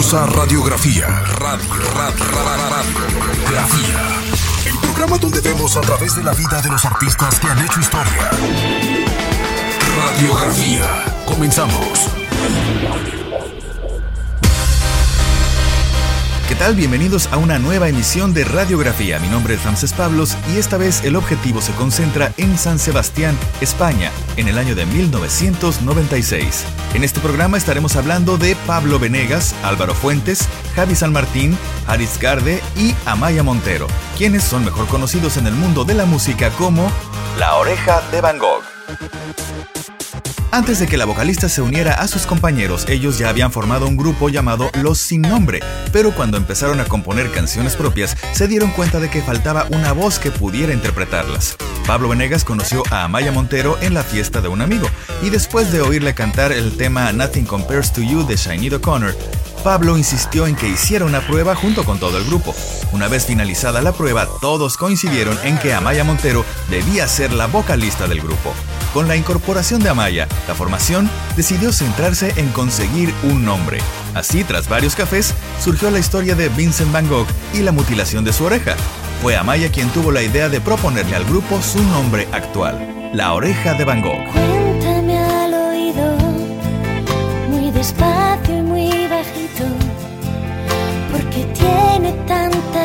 Bienvenidos a Radiografía. Radio, radio, radiografía. El programa donde vemos a través de la vida de los artistas que han hecho historia. Radiografía. Comenzamos. Tal? Bienvenidos a una nueva emisión de Radiografía. Mi nombre es Ramses Pablos y esta vez el objetivo se concentra en San Sebastián, España, en el año de 1996. En este programa estaremos hablando de Pablo Venegas, Álvaro Fuentes, Javi San Martín, Haris Garde y Amaya Montero, quienes son mejor conocidos en el mundo de la música como La Oreja de Van Gogh. Antes de que la vocalista se uniera a sus compañeros, ellos ya habían formado un grupo llamado Los Sin Nombre, pero cuando empezaron a componer canciones propias, se dieron cuenta de que faltaba una voz que pudiera interpretarlas. Pablo Venegas conoció a Amaya Montero en la fiesta de un amigo, y después de oírle cantar el tema Nothing Compares to You de Shiny O'Connor, Pablo insistió en que hiciera una prueba junto con todo el grupo. Una vez finalizada la prueba, todos coincidieron en que Amaya Montero debía ser la vocalista del grupo. Con la incorporación de Amaya, la formación decidió centrarse en conseguir un nombre. Así, tras varios cafés, surgió la historia de Vincent Van Gogh y la mutilación de su oreja. Fue Amaya quien tuvo la idea de proponerle al grupo su nombre actual, La Oreja de Van Gogh. Cuéntame al oído, muy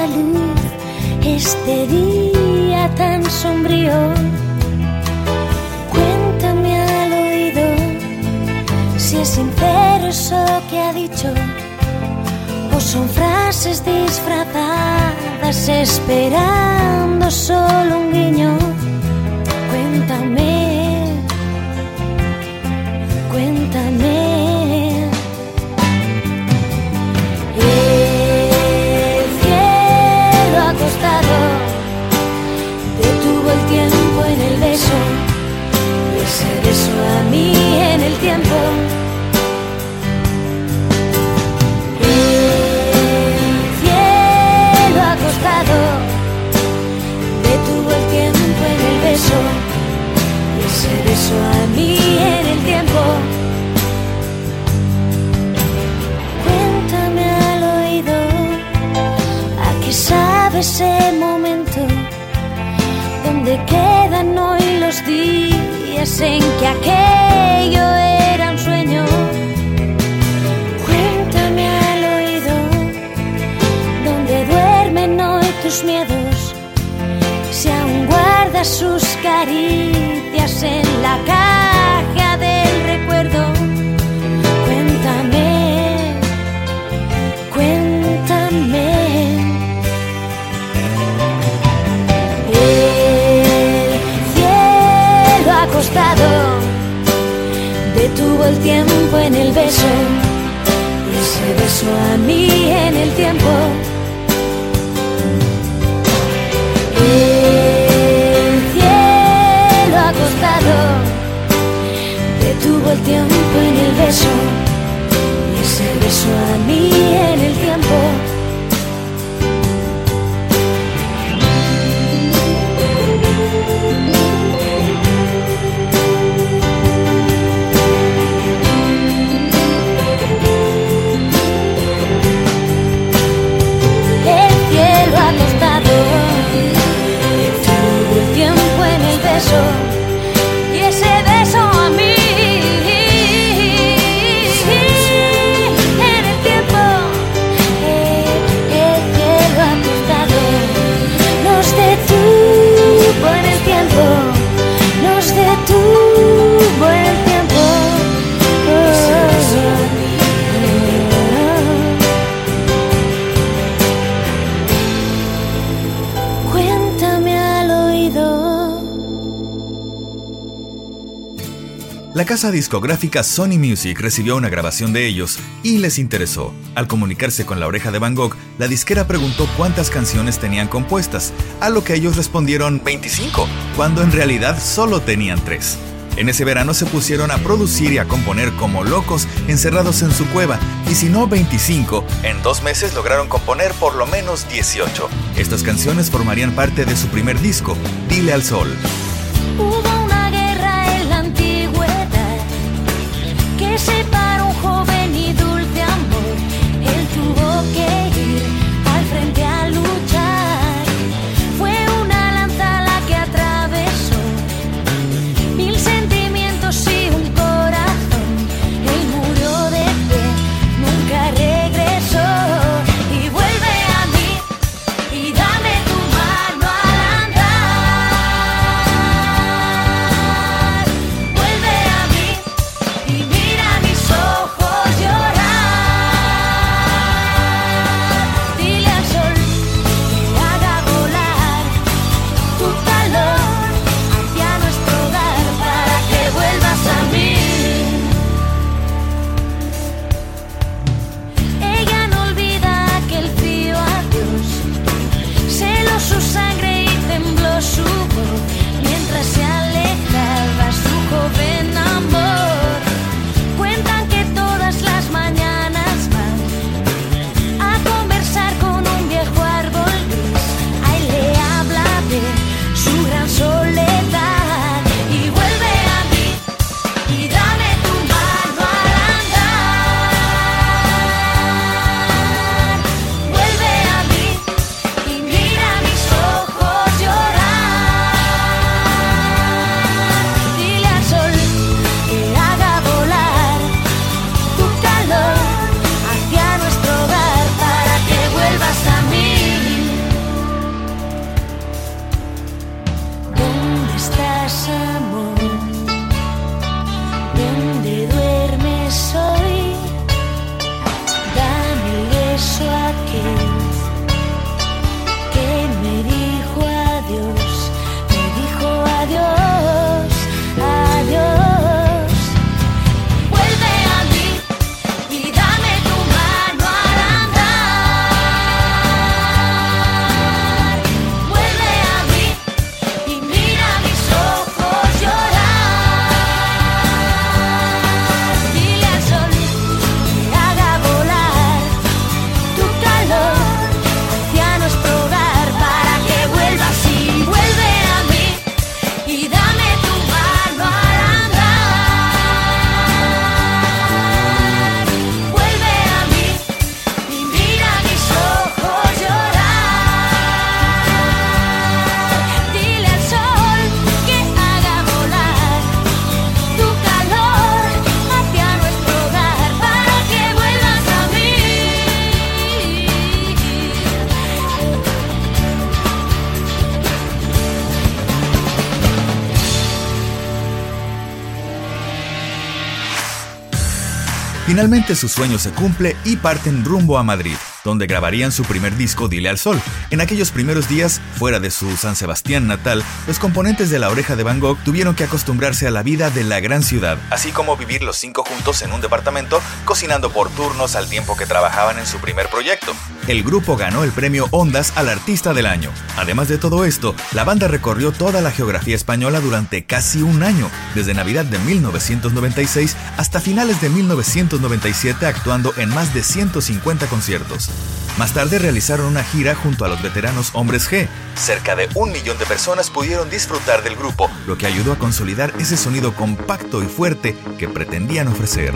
luz este día tan sombrío. Cuéntame al oído, si es sincero eso que ha dicho, o son frases disfrazadas esperando solo un guiño. Cuéntame, días en que aquello era un sueño. Cuéntame al oído donde duermen hoy tus miedos si aún guardas sus caricias en la caja detuvo el tiempo en el beso y ese beso a mí en el tiempo. Casa discográfica Sony Music recibió una grabación de ellos y les interesó. Al comunicarse con la oreja de Van Gogh, la disquera preguntó cuántas canciones tenían compuestas, a lo que ellos respondieron 25, cuando en realidad solo tenían 3. En ese verano se pusieron a producir y a componer como locos encerrados en su cueva, y si no 25, en dos meses lograron componer por lo menos 18. Estas canciones formarían parte de su primer disco, Dile al Sol. Antigüedad que Finalmente su sueño se cumple y parten rumbo a Madrid, donde grabarían su primer disco Dile al Sol. En aquellos primeros días, fuera de su San Sebastián natal, los componentes de La Oreja de Van Gogh tuvieron que acostumbrarse a la vida de la gran ciudad, así como vivir los cinco juntos en un departamento, cocinando por turnos al tiempo que trabajaban en su primer proyecto. El grupo ganó el premio Ondas al Artista del Año. Además de todo esto, la banda recorrió toda la geografía española durante casi un año, desde Navidad de 1996 hasta finales de 1997 actuando en más de 150 conciertos. Más tarde realizaron una gira junto a los veteranos Hombres G. Cerca de un millón de personas pudieron disfrutar del grupo, lo que ayudó a consolidar ese sonido compacto y fuerte que pretendían ofrecer.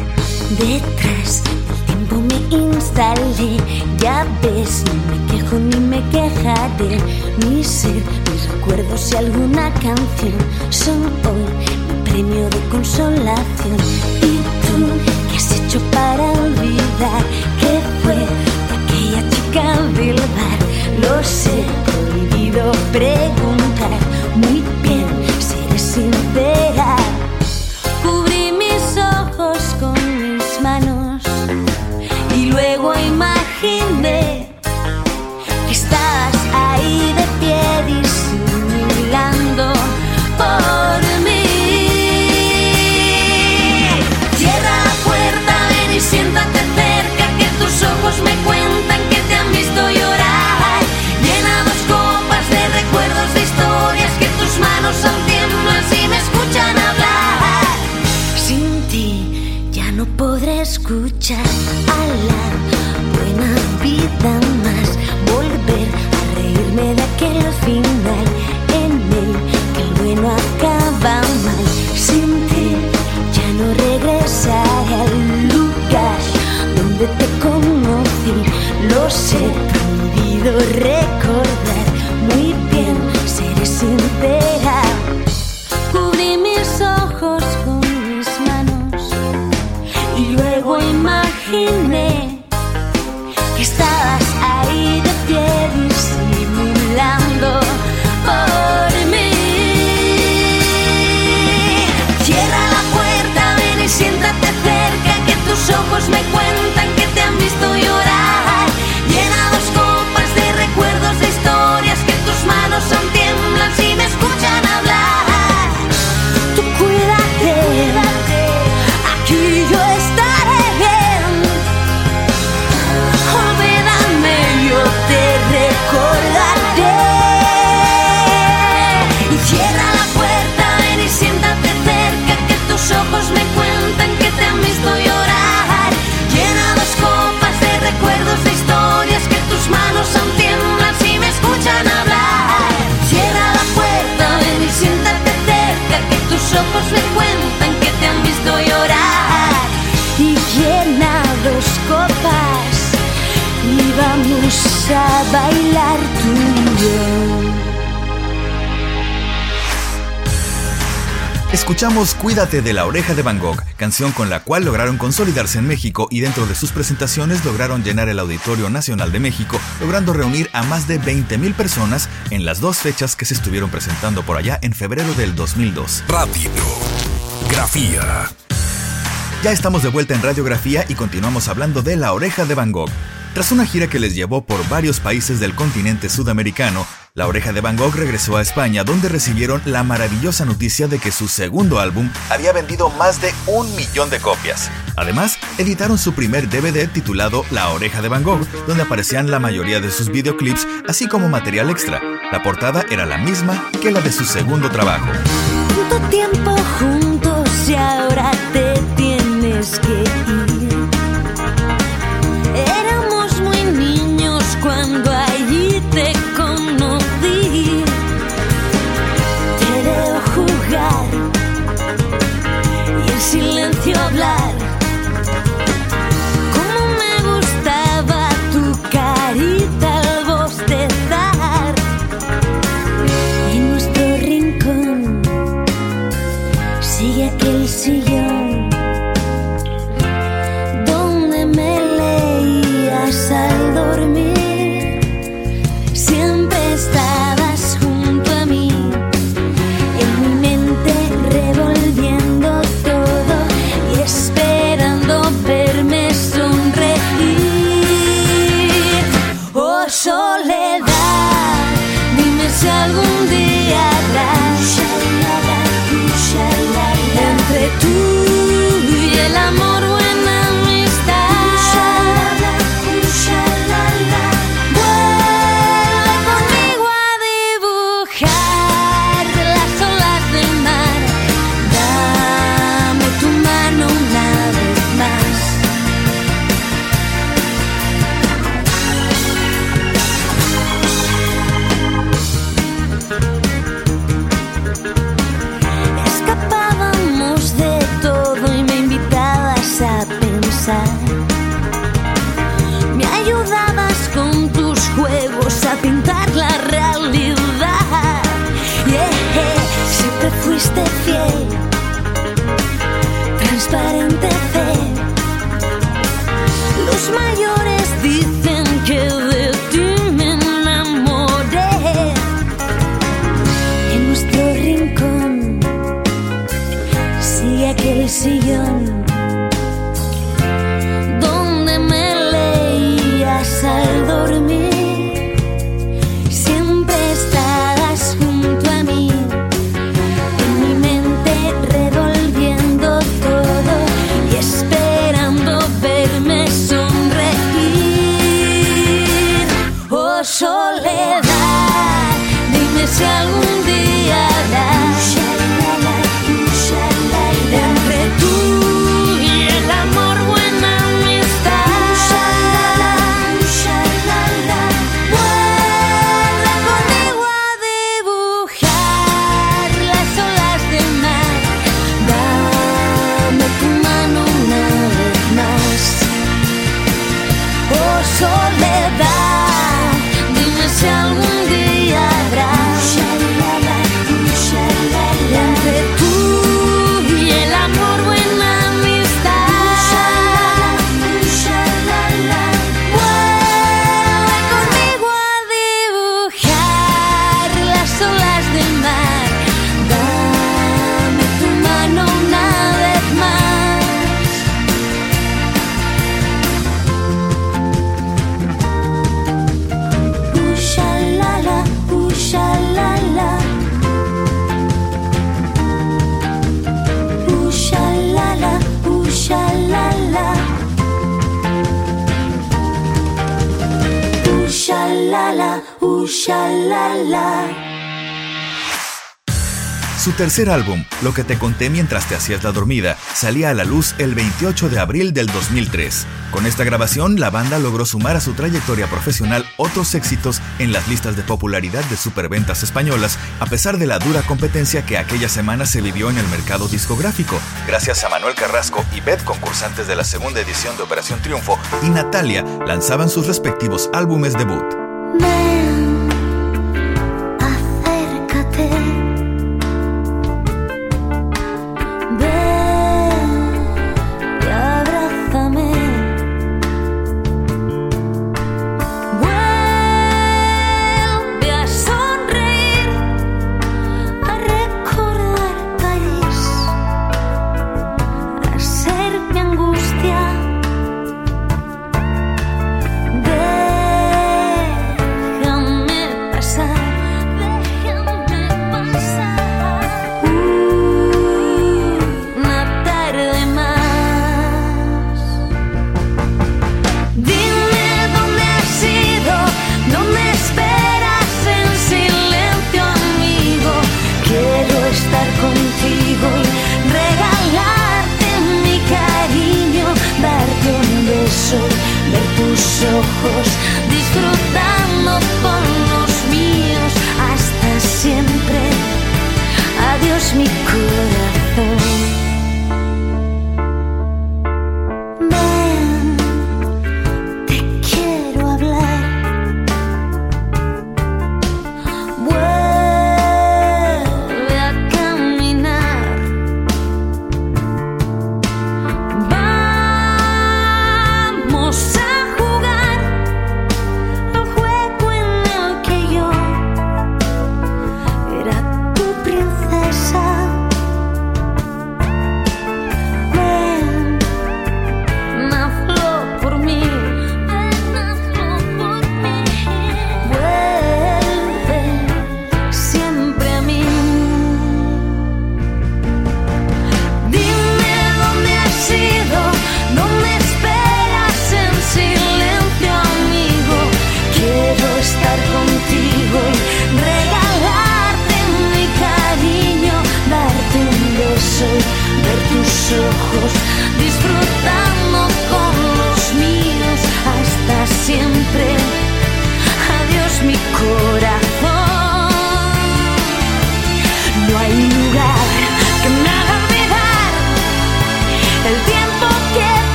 Detrás del tiempo me instalé, ya ves, no me quejo ni me quejaré. Mi ser, mis recuerdos y alguna canción son hoy mi premio de consolación. ¿Y tú qué has hecho para olvidar que fue? Del bar. Lo sé, prohibido preguntar. Muy a la buena vida más. Volver a reírme de aquel final en el que el bueno acaba mal. Sin ti ya no regresaré al lugar donde te conocí. Lo sé, prohibido a bailar tú y yo. Escuchamos Cuídate de la oreja de Van Gogh, canción con la cual lograron consolidarse en México y dentro de sus presentaciones lograron llenar el Auditorio Nacional de México, logrando reunir a más de 20.000 personas en las dos fechas que se estuvieron presentando por allá en febrero del 2002. Radiografía. Ya estamos de vuelta en Radiografía y continuamos hablando de la oreja de Van Gogh. Tras una gira que les llevó por varios países del continente sudamericano, la oreja de Van Gogh regresó a España donde recibieron la maravillosa noticia de que su segundo álbum había vendido más de un millón de copias. Además, editaron su primer DVD titulado La oreja de Van Gogh, donde aparecían la mayoría de sus videoclips, así como material extra. La portada era la misma que la de su segundo trabajo. Su tercer álbum, Lo que te conté mientras te hacías la dormida, salía a la luz el 28 de abril del 2003. Con esta grabación, la banda logró sumar a su trayectoria profesional otros éxitos en las listas de popularidad de superventas españolas, a pesar de la dura competencia que aquella semana se vivió en el mercado discográfico. Gracias a Manuel Carrasco y Beth, concursantes de la segunda edición de Operación Triunfo, y Natalia lanzaban sus respectivos álbumes debut.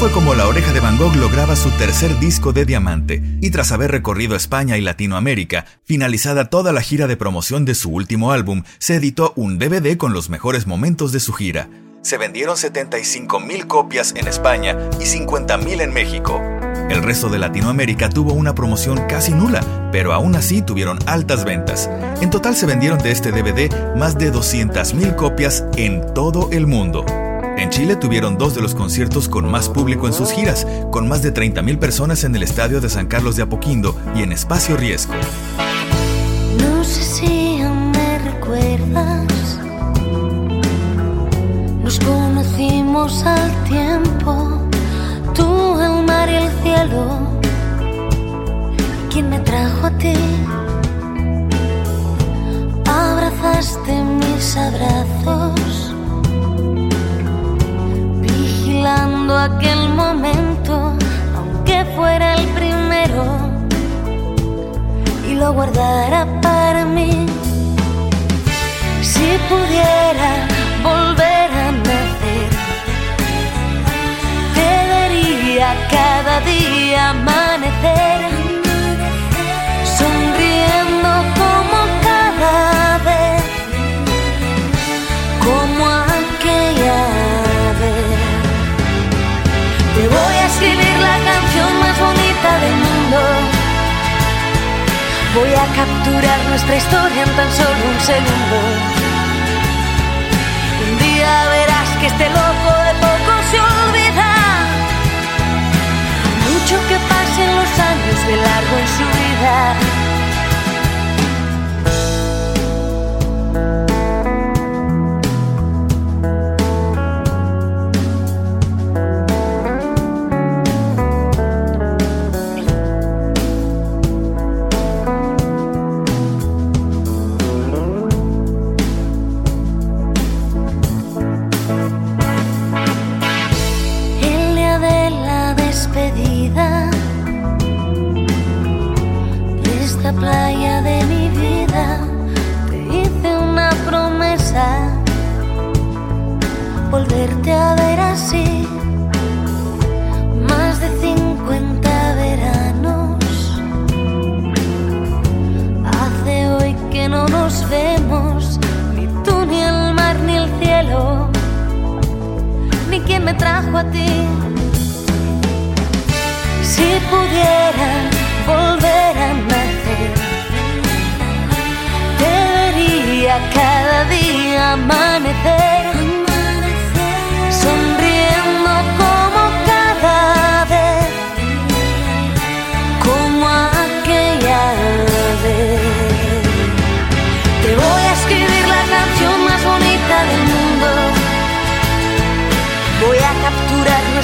Fue como La Oreja de Van Gogh lograba su tercer disco de diamante, y tras haber recorrido España y Latinoamérica, finalizada toda la gira de promoción de su último álbum, se editó un DVD con los mejores momentos de su gira. Se vendieron 75 mil copias en España y 50 mil en México. El resto de Latinoamérica tuvo una promoción casi nula, pero aún así tuvieron altas ventas. En total se vendieron de este DVD más de 200 mil copias en todo el mundo. En Chile tuvieron dos de los conciertos con más público en sus giras, con más de 30.000 personas en el estadio de San Carlos de Apoquindo y en Espacio Riesgo. No sé si me recuerdas, nos conocimos al tiempo, tú, el mar y el cielo, ¿quién me trajo a ti? Abrazaste mis abrazos, aquel momento, aunque fuera el primero, y lo guardara para mí. Si pudiera volver a nacer, te vería cada día amanecer, capturar nuestra historia en tan solo un segundo. Un día verás que este loco a ti. Si pudiera volver a nacer, te vería cada día amanecer,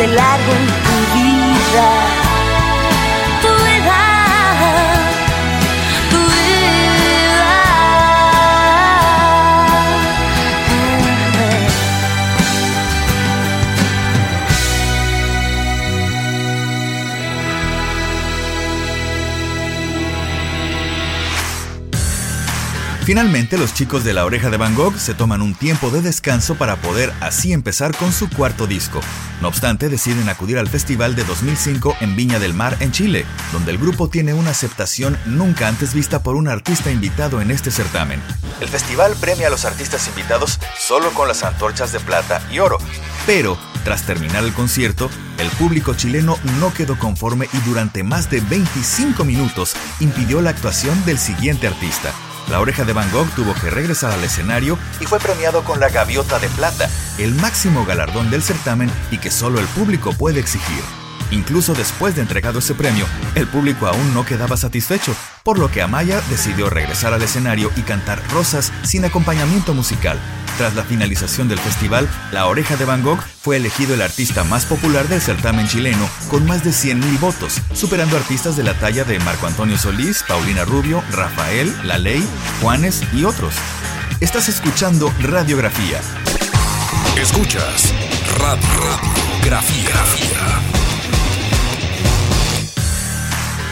de largo Finalmente, los chicos de La Oreja de Van Gogh se toman un tiempo de descanso para poder así empezar con su cuarto disco. No obstante, deciden acudir al festival de 2005 en Viña del Mar, en Chile, donde el grupo tiene una aceptación nunca antes vista por un artista invitado en este certamen. El festival premia a los artistas invitados solo con las antorchas de plata y oro, pero tras terminar el concierto, el público chileno no quedó conforme y durante más de 25 minutos impidió la actuación del siguiente artista. La oreja de Van Gogh tuvo que regresar al escenario y fue premiado con la Gaviota de Plata, el máximo galardón del certamen y que solo el público puede exigir. Incluso después de entregado ese premio, el público aún no quedaba satisfecho, por lo que Amaya decidió regresar al escenario y cantar Rosas sin acompañamiento musical. Tras la finalización del festival, La Oreja de Van Gogh fue elegido el artista más popular del certamen chileno, con más de 100.000 votos, superando artistas de la talla de Marco Antonio Solís, Paulina Rubio, Rafael, La Ley, Juanes y otros. Estás escuchando Radiografía. Escuchas Radio, Radiografía.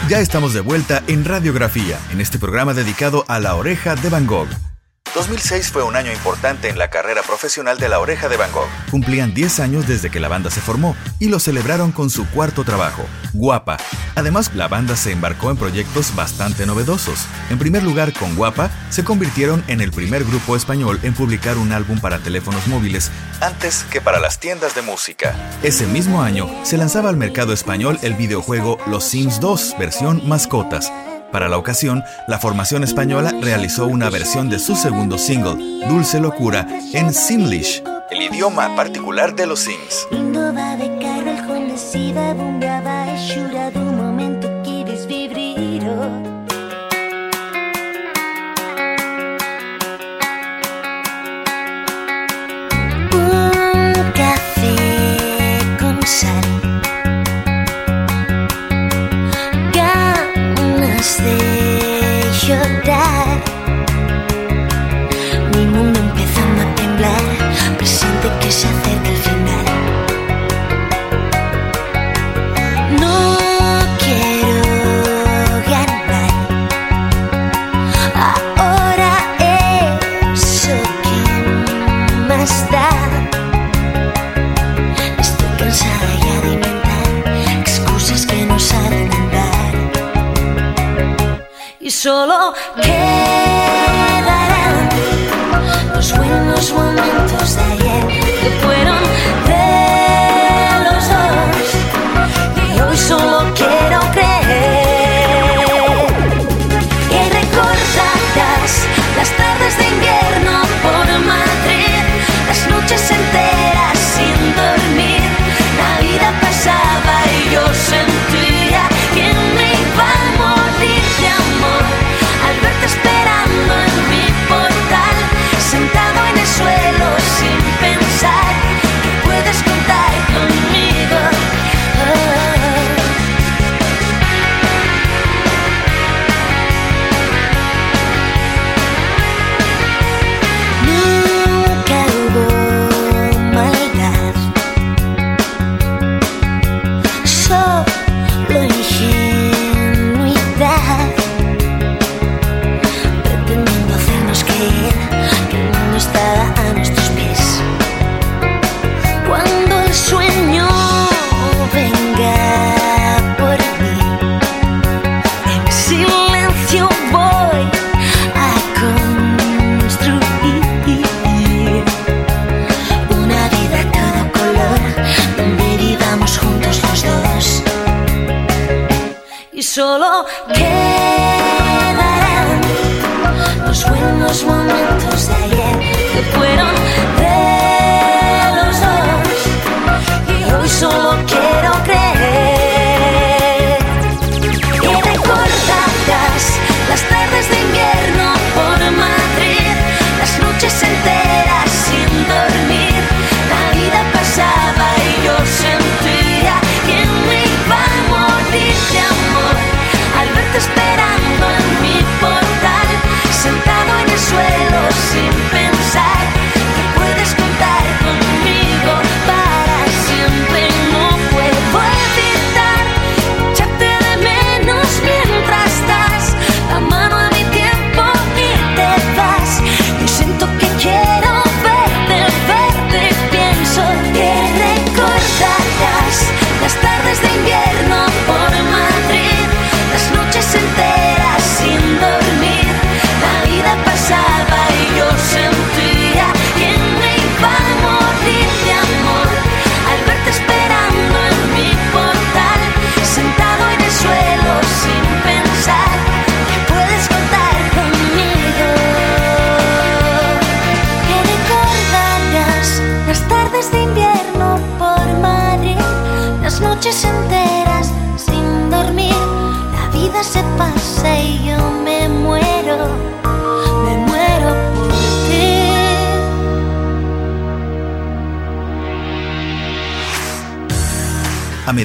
Ya estamos de vuelta en Radiografía, en este programa dedicado a la oreja de Van Gogh. 2006 fue un año importante en la carrera profesional de La Oreja de Van Gogh. Cumplían 10 años desde que la banda se formó y lo celebraron con su cuarto trabajo, Guapa. Además, la banda se embarcó en proyectos bastante novedosos. En primer lugar, con Guapa, se convirtieron en el primer grupo español en publicar un álbum para teléfonos móviles antes que para las tiendas de música. Ese mismo año, se lanzaba al mercado español el videojuego Los Sims 2, versión mascotas, para la ocasión, la formación española realizó una versión de su segundo single, Dulce Locura, en Simlish, el idioma particular de los Sims.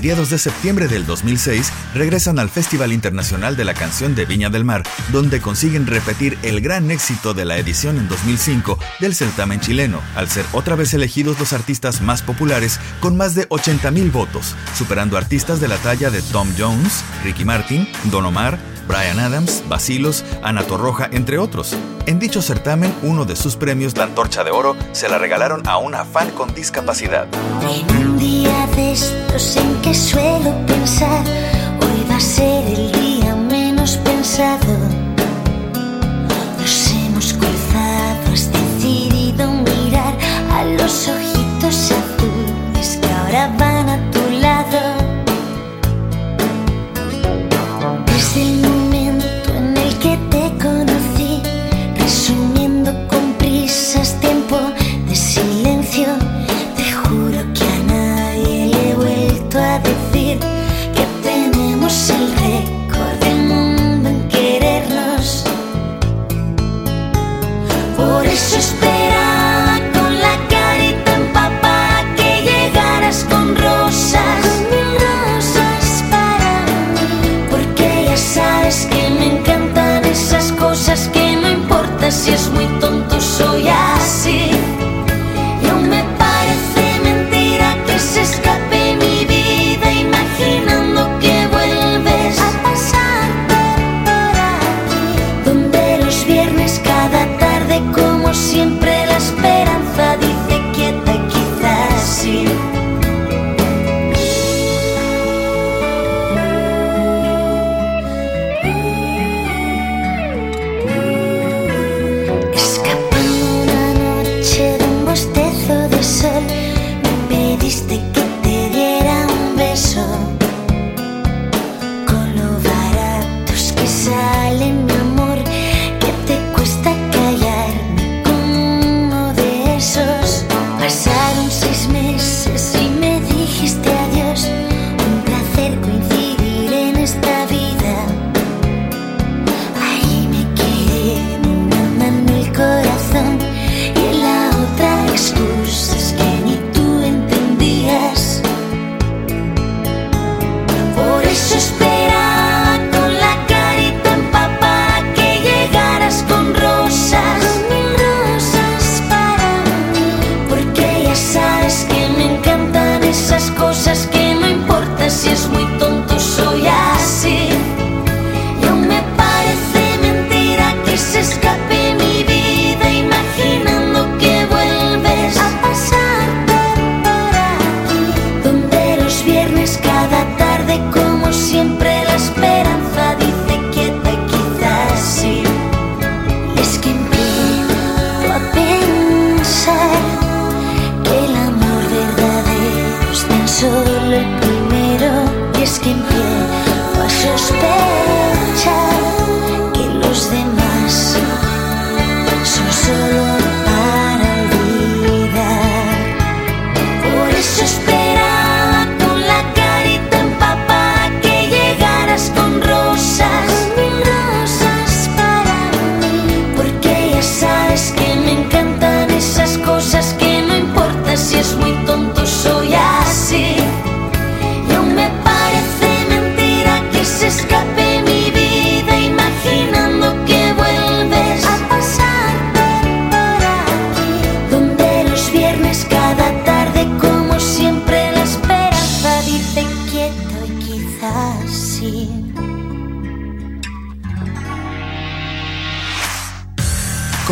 mediados de septiembre del 2006 regresan al Festival Internacional de la Canción de Viña del Mar, donde consiguen repetir el gran éxito de la edición en 2005 del certamen chileno, al ser otra vez elegidos los artistas más populares con más de 80.000 votos, superando artistas de la talla de Tom Jones, Ricky Martin, Don Omar, Brian Adams, Basilos, Ana Torroja, entre otros. En dicho certamen, uno de sus premios, la Antorcha de Oro, se la regalaron a una fan con discapacidad de estos en que suelo pensar, hoy va a ser el día menos pensado.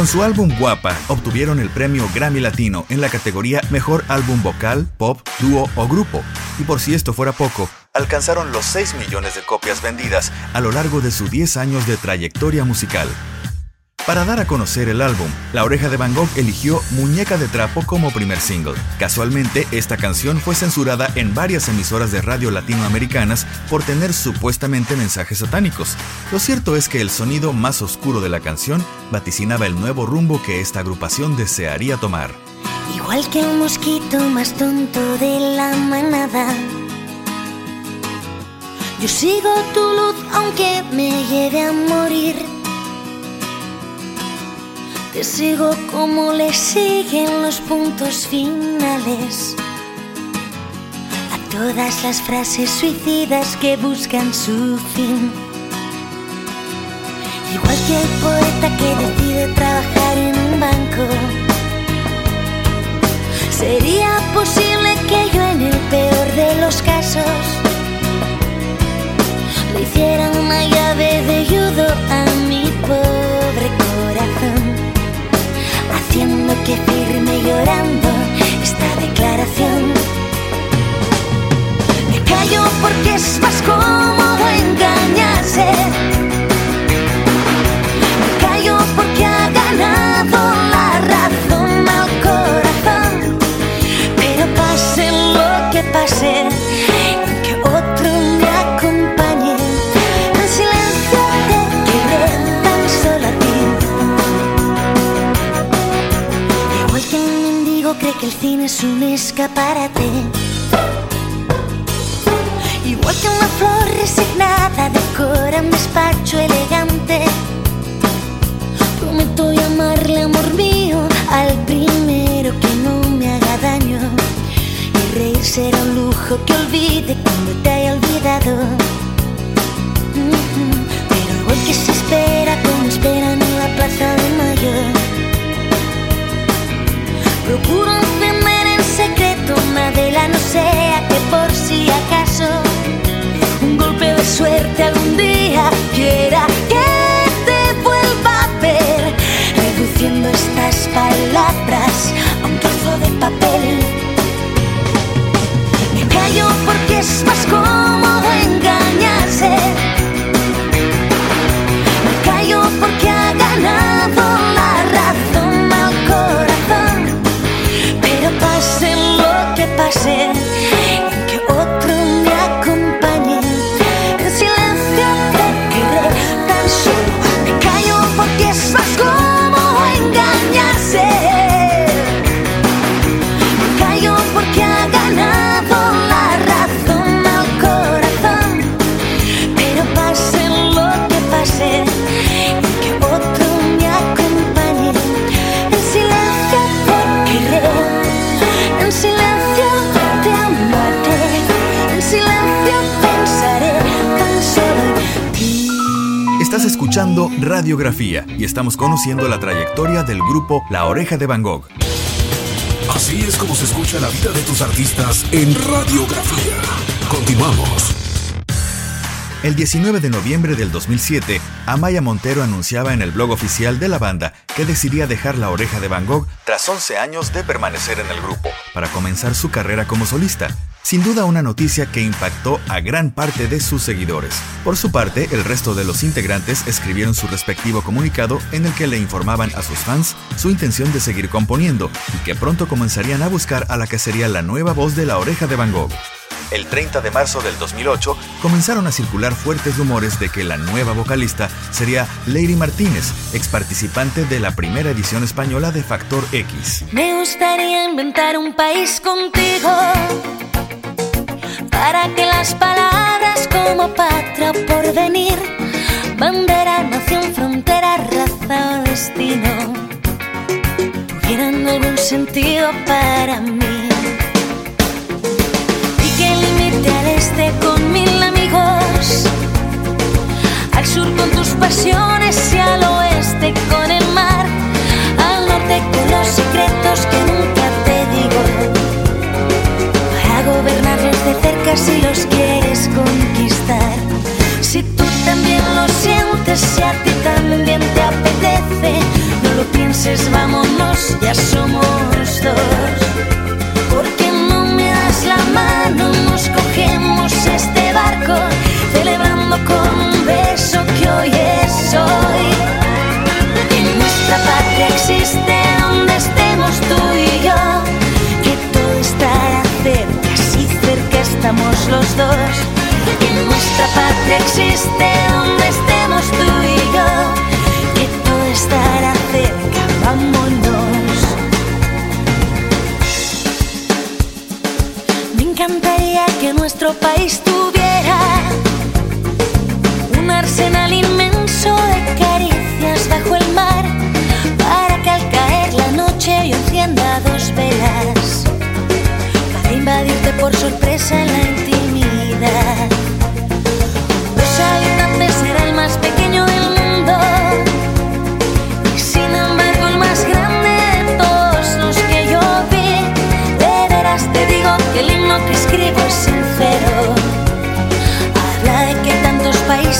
Con su álbum Guapa, obtuvieron el premio Grammy Latino en la categoría Mejor Álbum Vocal, Pop, Dúo o Grupo. Y por si esto fuera poco, alcanzaron los 6 millones de copias vendidas a lo largo de sus 10 años de trayectoria musical. Para dar a conocer el álbum, La Oreja de Van Gogh eligió Muñeca de Trapo como primer single. Casualmente, esta canción fue censurada en varias emisoras de radio latinoamericanas por tener supuestamente mensajes satánicos. Lo cierto es que el sonido más oscuro de la canción vaticinaba el nuevo rumbo que esta agrupación desearía tomar. Igual que un mosquito más tonto de la manada, yo sigo tu luz aunque me lleve a morir. Te sigo como le siguen los puntos finales a todas las frases suicidas que buscan su fin. Igual que el poeta que decide trabajar en un banco, sería posible que yo en el un escaparate. Igual que una flor resignada decora un despacho elegante. Prometo llamarle amor mío al primero que no me haga daño. Y reír será un lujo que olvide cuando te haya olvidado. Pero igual que se espera como esperan en la plaza de mayo. Procuro no sea que por si acaso un golpe de suerte algún día quiera que te vuelva a ver, reduciendo estas palabras a un trozo de papel. Me callo porque es más cómodo lo escuchando Radiografía y estamos conociendo la trayectoria del grupo La Oreja de Van Gogh. Así es como se escucha la vida de tus artistas en radiografía. Continuamos. El 19 de noviembre del 2007, Amaya Montero anunciaba en el blog oficial de la banda que decidía dejar la oreja de Van Gogh tras 11 años de permanecer en el grupo para comenzar su carrera como solista. Sin duda una noticia que impactó a gran parte de sus seguidores. Por su parte, el resto de los integrantes escribieron su respectivo comunicado en el que le informaban a sus fans su intención de seguir componiendo y que pronto comenzarían a buscar a la que sería la nueva voz de la oreja de Van Gogh. El 30 de marzo del 2008 comenzaron a circular fuertes rumores de que la nueva vocalista sería Lady Martínez, ex participante de la primera edición española de Factor X. Me gustaría inventar un país contigo para que las palabras como patria o porvenir, bandera, nación, frontera, raza o destino tuvieran algún sentido para mí. Y que limite al este con mil amigos, al sur con tus pasiones y al oeste con cerca si los quieres conquistar. Si tú también lo sientes, si a ti también te apetece, no lo pienses, vámonos, ya somos dos. Porque no me das la mano, nos cogemos este barco, celebrando con un beso que hoy es hoy. Los. En nuestra patria existe donde estemos tú y yo, que todo estará cerca, vámonos. Me encantaría que nuestro país tuviera un arsenal inmenso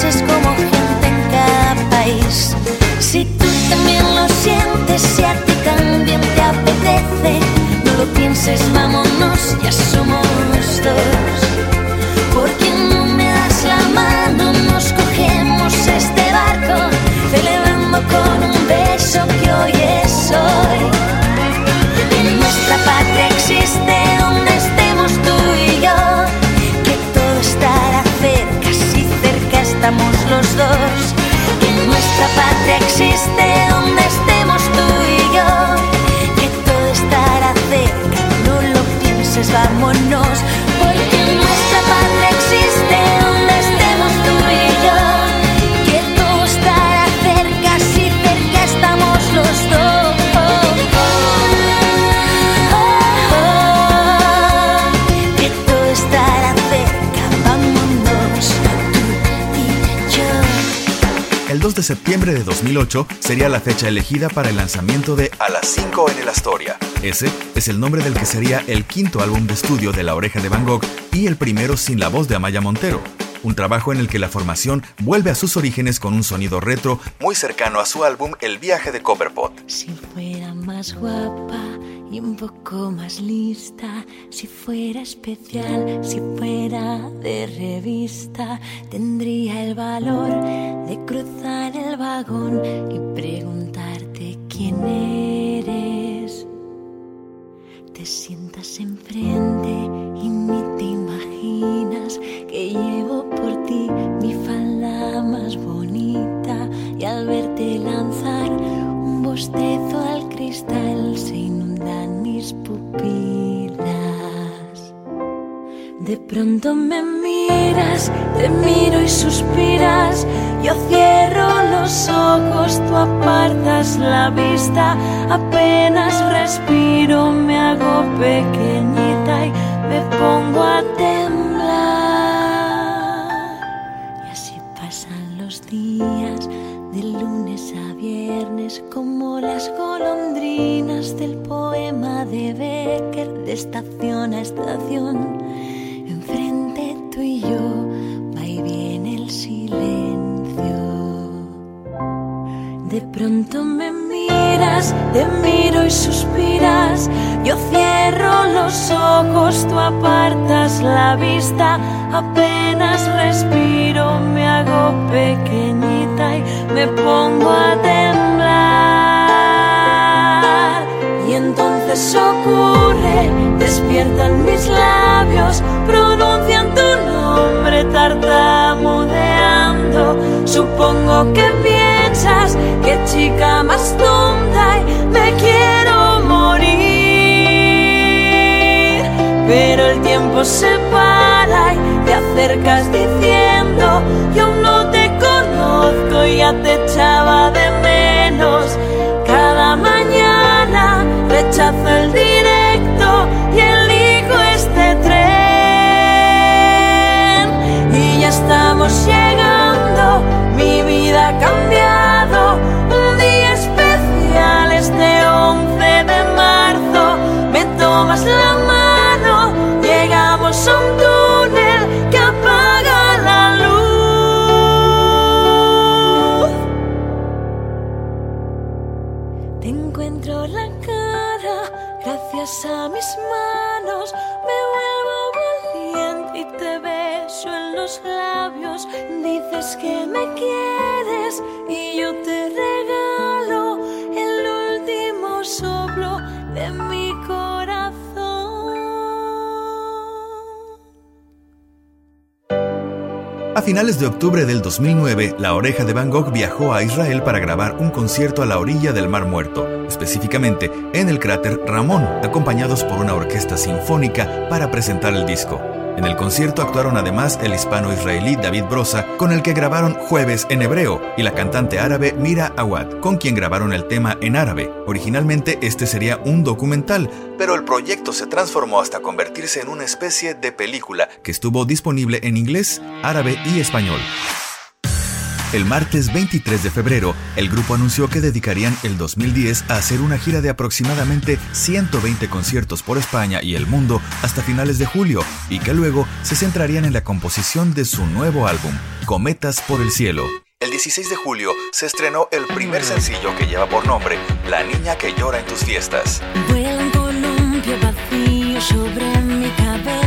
países como gente en cada país. Si tú también lo sientes, si a ti también te apetece, no lo pienses, vámonos, ya somos dos. dos. Que nuestra patria existe donde estemos tú y yo. Que todo estará cerca, no lo pienses, vámonos. Septiembre de 2008 sería la fecha elegida para el lanzamiento de A las 5 en el Astoria. Ese es el nombre del que sería el quinto álbum de estudio de La Oreja de Van Gogh y el primero sin la voz de Amaya Montero un trabajo en el que la formación vuelve a sus orígenes con un sonido retro muy cercano a su álbum El viaje de Copperpot. Y un poco más lista, si fuera especial, si fuera de revista, tendría el valor de cruzar el vagón y preguntarte quién eres. Te sientas enfrente y ni te imaginas que llevo por ti mi falda más bonita y al verte lanzar un bostezo al cristal se inundan De pronto me miras, te miro y suspiras. Yo cierro los ojos, tú apartas la vista. Apenas respiro, me hago pequeñita y me pongo a temblar. Viernes, como las golondrinas del poema de Becker, de estación a estación tú y yo va y viene el silencio. De pronto me miras, te miro y suspiras. Yo cierro los ojos, tú apartas la vista. Apenas respiro, me hago pequeñita y me pongo a temblar. Y entonces ocurre, despiertan mis labios, pronuncian tu nombre tartamudeando. Supongo que piensas que chica más tonta y me quiero morir. Pero el tiempo se para y te acercas diciendo, yo no te conozco, ya te echaba rechazo el directo y elijo este tren. estamos llegando, mi vida ha cambiado. Un día especial este 11 de marzo, me tomas la mano, gracias a mis manos, me vuelvo valiente y te beso en los labios. Dices que me quieres y yo te regalo el último soplo de mi corazón. A finales de octubre del 2009, La Oreja de Van Gogh viajó a Israel para grabar un concierto a la orilla del Mar Muerto, específicamente en el cráter Ramón, acompañados por una orquesta sinfónica para presentar el disco. En el concierto actuaron además el hispano-israelí David Brosa, con el que grabaron Jueves en hebreo, y la cantante árabe Mira Awad, con quien grabaron el tema en árabe. Originalmente este sería un documental, pero el proyecto se transformó hasta convertirse en una especie de película que estuvo disponible en inglés, árabe y español. El martes 23 de febrero, el grupo anunció que dedicarían el 2010 a hacer una gira de aproximadamente 120 conciertos por España y el mundo hasta finales de julio y que luego se centrarían en la composición de su nuevo álbum, Cometas por el Cielo. El 16 de julio se estrenó el primer sencillo que lleva por nombre La niña que llora en tus fiestas. Vuela un columpio vacío sobre mi cabeza.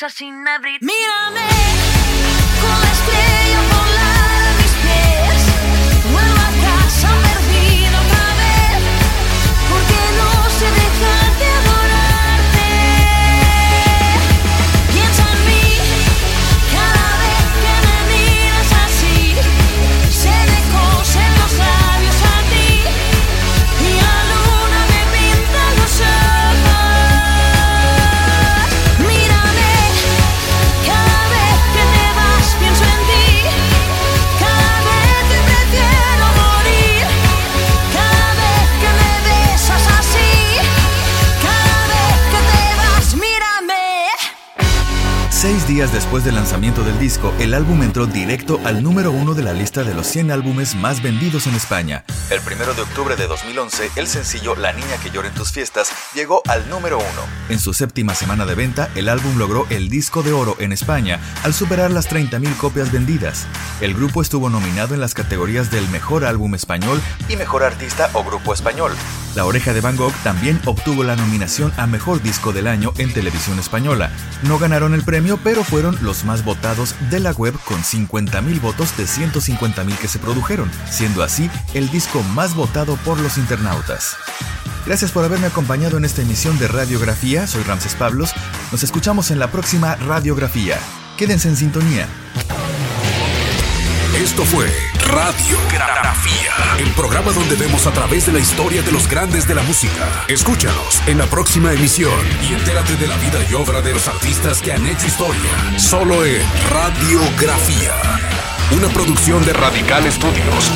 Una después del lanzamiento del disco, el álbum entró directo al número uno de la lista de los 100 álbumes más vendidos en España. El primero de octubre de 2011, el sencillo La niña que llora en tus fiestas llegó al número uno. En su séptima semana de venta, el álbum logró el disco de oro en España al superar las 30.000 copias vendidas. El grupo estuvo nominado en las categorías del Mejor Álbum Español y Mejor Artista o Grupo Español. La Oreja de Van Gogh también obtuvo la nominación a Mejor Disco del Año en televisión española. No ganaron el premio, pero fueron los más votados de la web con 50.000 votos de 150.000 que se produjeron, siendo así el disco más votado por los internautas. Gracias por haberme acompañado en esta emisión de Radiografía. Soy Ramses Pablos. Nos escuchamos en la próxima Radiografía. Quédense en sintonía. Esto fue Radiografía, el programa donde vemos a través de la historia de los grandes de la música. Escúchanos en la próxima emisión y entérate de la vida y obra de los artistas que han hecho historia. Solo en Radiografía, una producción de Radical Studios.